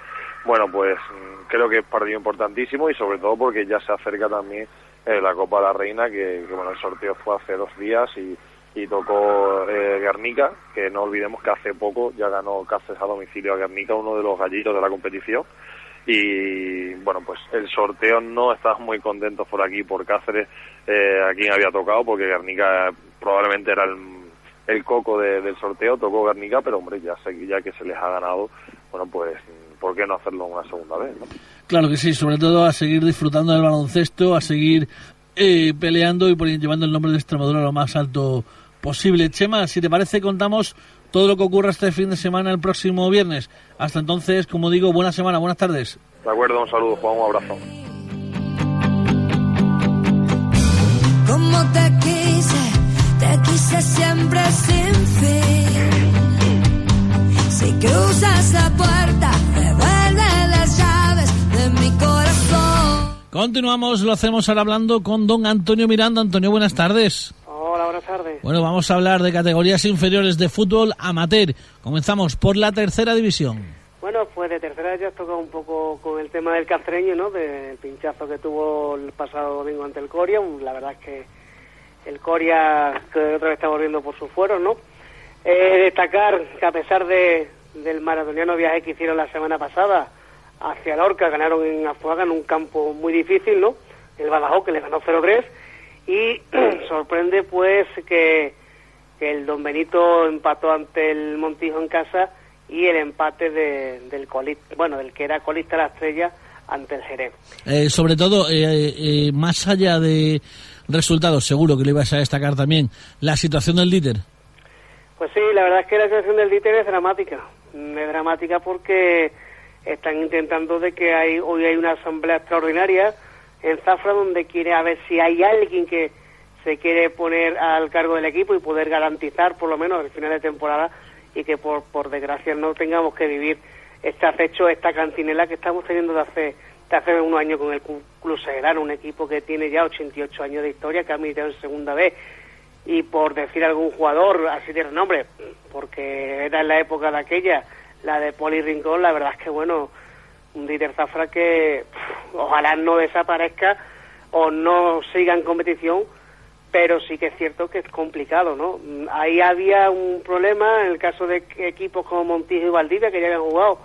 bueno, pues mm, creo que es partido importantísimo y sobre todo porque ya se acerca también eh, la Copa de la Reina, que, que, bueno, el sorteo fue hace dos días y y tocó eh, Guernica, que no olvidemos que hace poco ya ganó Cáceres a domicilio a Guernica, uno de los gallitos de la competición. Y bueno, pues el sorteo no estás muy contentos por aquí, por Cáceres, eh, a quien había tocado, porque Guernica probablemente era el, el coco del sorteo, tocó Guernica, pero hombre, ya, ya que se les ha ganado, bueno, pues, ¿por qué no hacerlo una segunda vez? ¿no? Claro que sí, sobre todo a seguir disfrutando del baloncesto, a seguir eh, peleando y llevando el nombre de Extremadura a lo más alto posible. Chema, si te parece, contamos todo lo que ocurra este fin de semana el próximo viernes. Hasta entonces, como digo, buena semana, buenas tardes. De acuerdo, un saludo, Juan, un abrazo. Como te quise, te quise siempre sin fin. Si cruzas la puerta, devuelve las llaves de mi corazón. Continuamos, lo hacemos ahora hablando con don Antonio Miranda. Antonio, buenas tardes. Hola, buenas tardes. Bueno, vamos a hablar de categorías inferiores de fútbol amateur. Comenzamos por la tercera división. Bueno, pues de tercera ya has tocado un poco con el tema del castreño, ¿no? Del pinchazo que tuvo el pasado domingo ante el Coria. La verdad es que el Coria que otra vez está volviendo por sus fueros, ¿no? Eh, destacar que a pesar de, del maratoniano viaje que hicieron la semana pasada hacia Lorca, ganaron en Azuaga en un campo muy difícil, ¿no? El Badajoz que le ganó 0-3 y *clears throat* sorprende pues que, el Don Benito empató ante el Montijo en casa y el empate de, del colista, bueno, del que era colista la estrella ante el Jerez. Eh, sobre todo, eh, eh, más allá de resultados, seguro que lo ibas a destacar también, la situación del líder. Pues sí, la verdad es que la situación del líder es dramática. Es dramática porque están intentando de que hay, hoy hay una asamblea extraordinaria en Zafra donde quiere a ver si hay alguien que se quiere poner al cargo del equipo y poder garantizar por lo menos el final de temporada y que por, por desgracia no tengamos que vivir este acecho, esta cantinela que estamos teniendo de hace, de hace unos años con el Club un equipo que tiene ya 88 años de historia, que ha militado en segunda vez y por decir algún jugador así de renombre, porque era en la época de aquella, la de Poli Rincón, la verdad es que bueno, un Dieter Zafra que ojalá no desaparezca o no siga en competición, pero sí que es cierto que es complicado, ¿no? Ahí había un problema en el caso de equipos como Montijo y Valdivia que ya habían jugado,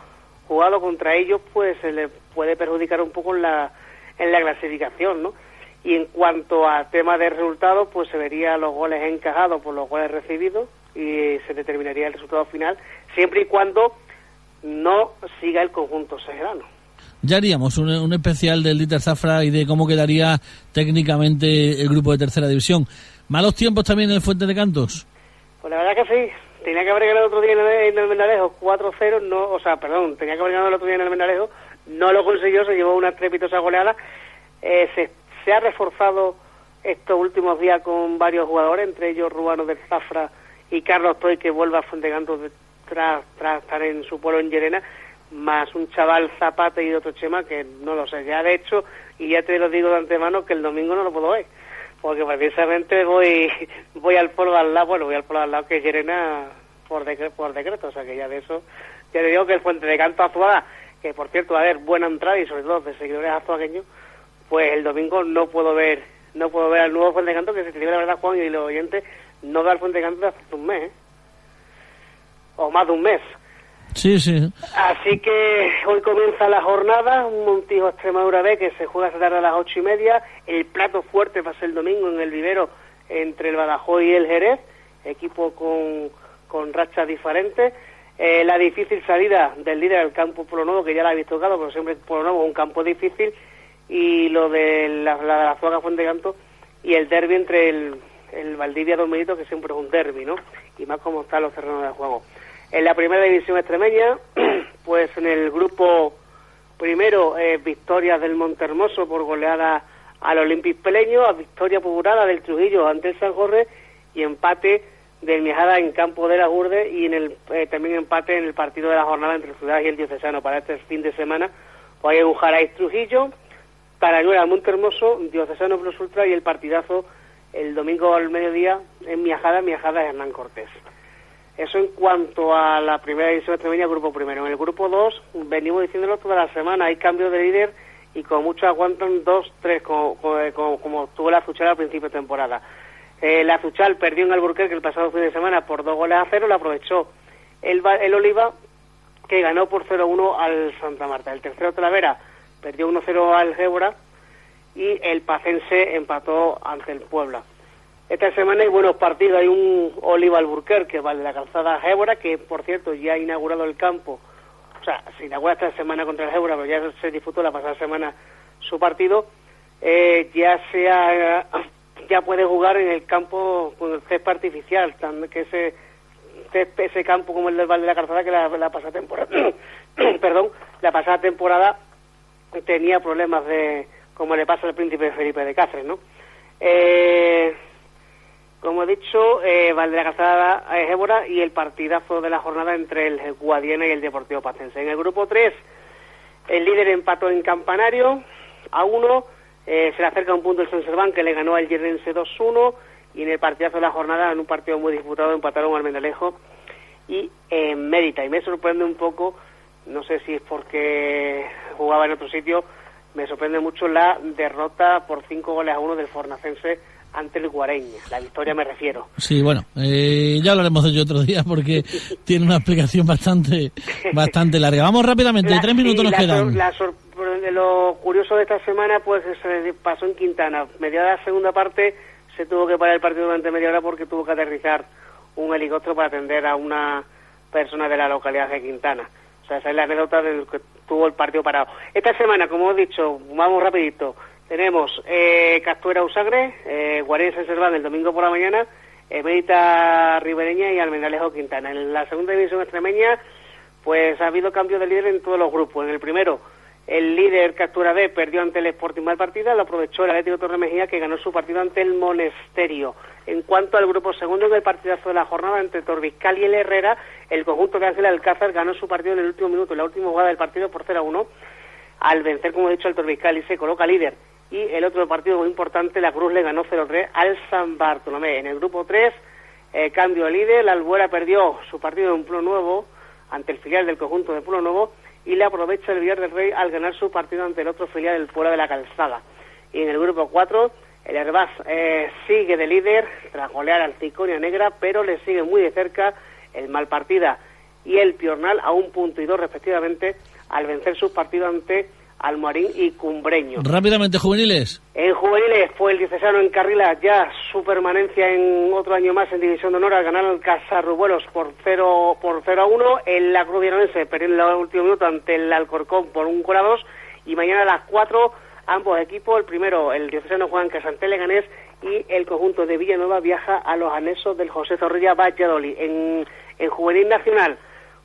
jugado contra ellos, pues se les puede perjudicar un poco en la, en la clasificación, ¿no? Y en cuanto a tema de resultados, pues se verían los goles encajados por los goles recibidos y se determinaría el resultado final, siempre y cuando no siga el conjunto segerano. Ya haríamos un, especial del Dieter Zafra y de cómo quedaría técnicamente el grupo de tercera división. ¿Malos tiempos también en el Fuente de Cantos? Pues la verdad que sí. Tenía que haber ganado el otro día en el, Menalejo 4-0, no, o sea, perdón, tenía que haber ganado el otro día en el Menalejo, no lo consiguió, se llevó una estrepitosa goleada. Eh, se, se ha reforzado estos últimos días con varios jugadores, entre ellos Rubano del Zafra y Carlos Toy, que vuelve a Fuente de Cantos tras, tras estar en su pueblo en Llerena, más un chaval Zapata y otro Chema que no lo sé. Ya de hecho, y ya te lo digo de antemano, que el domingo no lo puedo ver. Porque precisamente voy *laughs* voy al pueblo al lado, bueno, voy al pueblo al lado que es Llerena por, por decreto. O sea que ya de eso, ya te digo que el Fuente de Canto Azuada, que por cierto va a haber buena entrada y sobre todo de seguidores azuagueños, pues el domingo no puedo ver no puedo ver al nuevo Fuente de Canto que se celebra, la verdad, Juan y los oyentes, no da el Fuente de Canto hace un mes. ¿eh? O más de un mes. Sí, sí. Así que hoy comienza la jornada, un Montijo Extremadura B que se juega esta tarde a las ocho y media. El plato fuerte va a ser el domingo en el vivero entre el Badajoz y el Jerez, equipo con, con rachas diferentes. Eh, la difícil salida del líder al campo Polo Nuevo, que ya la habéis tocado, pero siempre Polo Nuevo un campo difícil. Y lo de la, la, la Zuaga Fuente Canto y el derby entre el, el Valdivia Dormidito, que siempre es un derby, ¿no? Y más como están los terrenos de juego. En la primera división extremeña, *clears throat* pues en el grupo primero, eh, victorias del Montermoso por goleada al Olympic Peleño, a victoria populada del Trujillo ante el San Jorge y empate del Mijada en campo de la Gurde y en el, eh, también empate en el partido de la jornada entre Ciudad y el Diocesano para este fin de semana. Pues hay un Jaráis Trujillo, Tarañuela Montermoso, Diocesano Plus Ultra y el partidazo el domingo al mediodía en Miajada de Hernán Cortés. Eso en cuanto a la primera división extremeña, grupo primero. En el grupo 2, venimos diciéndolo toda la semana, hay cambio de líder y con mucho aguantan dos, tres, como, como, tuvo la Fuchal al principio de temporada. Eh, la Fuchal perdió en Alburquerque el pasado fin de semana por dos goles a cero, la aprovechó el, el Oliva, que ganó por 0-1 al Santa Marta. El tercero Talavera perdió 1-0 al Gébora y el Pacense empató ante el Puebla. Esta semana hay buenos partidos. Hay un Oliva Alburquerque, vale, la calzada Gébora, que por cierto ya ha inaugurado el campo. O sea, se inaugura esta semana contra el Gébora, pero ya se disputó la pasada semana su partido. Eh, ya sea ya puede jugar en el campo con el césped artificial, que ese ese campo como el del Val de la Calzada que la, la pasada temporada, *coughs* perdón, la pasada temporada tenía problemas de como le pasa al príncipe Felipe de Cáceres, ¿no? Eh, como he dicho, eh, Calzada es y el partidazo de la jornada entre el Guadiana y el Deportivo Pacense. En el grupo 3, el líder empató en Campanario a 1, eh, se le acerca un punto el San que le ganó al Yerrense 2-1 y en el partidazo de la jornada, en un partido muy disputado, empataron al Mendalejo y en Mérita. Y me sorprende un poco, no sé si es porque jugaba en otro sitio, me sorprende mucho la derrota por 5 goles a 1 del Fornacense ante el Guareña. La victoria me refiero. Sí, bueno, eh, ya hablaremos de ello otro día porque *laughs* tiene una explicación bastante bastante larga. Vamos rápidamente, tres minutos nos quedan. lo curioso de esta semana pues se pasó en Quintana. Mediada la segunda parte se tuvo que parar el partido durante media hora porque tuvo que aterrizar un helicóptero para atender a una persona de la localidad de Quintana. O sea, esa es la anécdota de que tuvo el partido parado. Esta semana, como he dicho, vamos rapidito. Tenemos eh, Castuera Usagre, eh, Guardia San Serván el domingo por la mañana, Emerita Ribereña y Almenalejo Quintana. En la segunda división extremeña, pues ha habido cambio de líder en todos los grupos. En el primero, el líder Captura B perdió ante el Sporting mal partida, lo aprovechó el Atlético Torre Mejía que ganó su partido ante el Monesterio. En cuanto al grupo segundo, en el partidazo de la jornada entre Torbiscal y el Herrera, el conjunto de Ángel Alcázar ganó su partido en el último minuto, en la última jugada del partido por 0 a 1, al vencer, como he dicho, al Torbiscal y se coloca líder y el otro partido muy importante, la Cruz le ganó 0-3 al San Bartolomé. En el grupo 3, eh, cambio de líder, la Albuera perdió su partido en Pueblo Nuevo ante el filial del conjunto de Pueblo Nuevo y le aprovecha el Villar del Rey al ganar su partido ante el otro filial del Pueblo de la Calzada. Y en el grupo 4, el Herbaz eh, sigue de líder tras golear al Ciconia Negra, pero le sigue muy de cerca el Malpartida y el Piornal a un punto y dos respectivamente al vencer sus partidos ante Almorín y Cumbreño. Rápidamente, juveniles. En juveniles fue el diocesano en Carrila ya su permanencia en otro año más en División de Honor al ganar el Casarrubuelos por 0 por 0 a 1. En la Cruz Vironense perdió en el último minuto ante el Alcorcón por un gol a 2. Y mañana a las 4 ambos equipos, el primero el diocesano Juan Casante Leganés y el conjunto de Villanueva viaja a los anexos del José Zorrilla Valladolid. En, en juvenil nacional,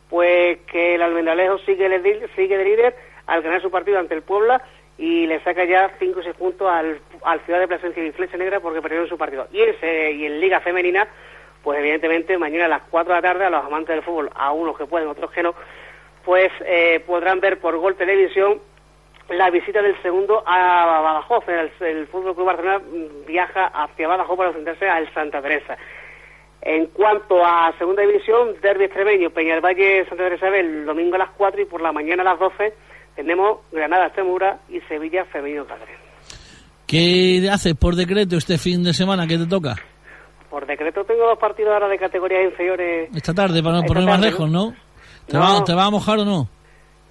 pues que el Almendalejo sigue, sigue de líder al ganar su partido ante el Puebla y le saca ya 5 o 6 puntos al, al Ciudad de Plasencia y Flecha Negra porque perdieron su partido. Y en, y en Liga Femenina, pues evidentemente mañana a las 4 de la tarde a los amantes del fútbol, a unos que pueden, otros que no, pues eh, podrán ver por Gol Televisión la visita del segundo a Badajoz. El, el Fútbol Club Barcelona viaja hacia Badajoz para enfrentarse al Santa Teresa. En cuanto a segunda división, Derby extremeño, Peñalvalle, Santa Teresa el domingo a las 4 y por la mañana a las 12 tenemos Granada Extremura y Sevilla Femenino Cáceres. ¿Qué haces por decreto este fin de semana? ¿Qué te toca? Por decreto tengo dos partidos ahora de categorías inferiores. Esta tarde, para no poner más lejos, ¿no? ¿Te, Va, ¿Te va a mojar o no?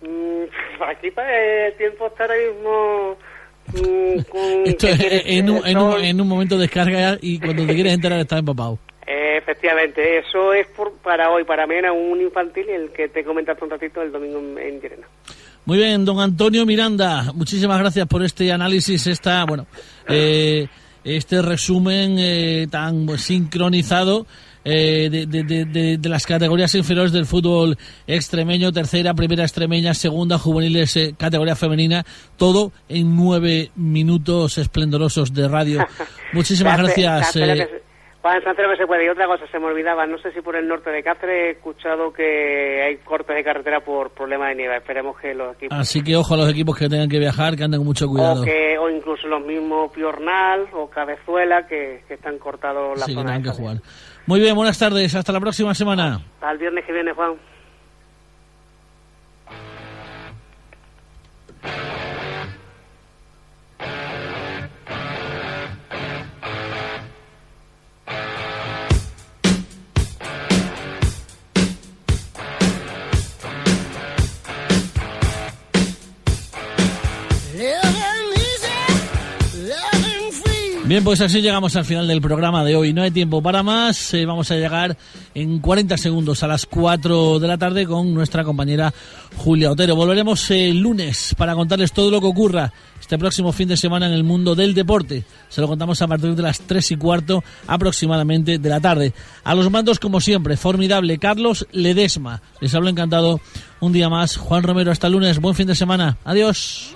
Mm, aquí para el tiempo está ahora mismo... Mm, *laughs* Esto es, en, un, en, un, en un momento de descarga y cuando te quieres enterar estás empapado. Eh, efectivamente, eso es por, para hoy, para mañana un infantil, el que te comentaste un ratito el domingo en, en muy bien, don Antonio Miranda, muchísimas gracias por este análisis, esta, bueno, eh, este resumen eh, tan sincronizado eh, de, de, las categorías inferiores del fútbol extremeño, tercera, primera extremeña, segunda, juveniles, categoría femenina, todo en nueve minutos esplendorosos de radio. *laughs* Muchísimas gracias. Juan Santero que se puede. Y otra cosa, se me olvidaba, no sé si por el norte de Cáceres he escuchado que hay cortes de carretera por problemas de nieve. Esperemos que los equipos... Así que ojo a los equipos que tengan que viajar, que anden con mucho cuidado. O, que, o incluso los mismos Piornal o Cabezuela, que, están cortados la sí, zona. que que jugar. Muy bien, buenas tardes. Hasta la próxima semana. Hasta el viernes que viene, Juan. Bien, pues así llegamos al final del programa de hoy. No hay tiempo para más. Eh, vamos a llegar en 40 segundos a las 4 de la tarde con nuestra compañera Julia Otero. Volveremos el lunes para contarles todo lo que ocurra este próximo fin de semana en el mundo del deporte. Se lo contamos a partir de las 3 y cuarto aproximadamente de la tarde. A los mandos, como siempre, formidable Carlos Ledesma. Les hablo encantado un día más. Juan Romero, hasta el lunes. Buen fin de semana. Adiós.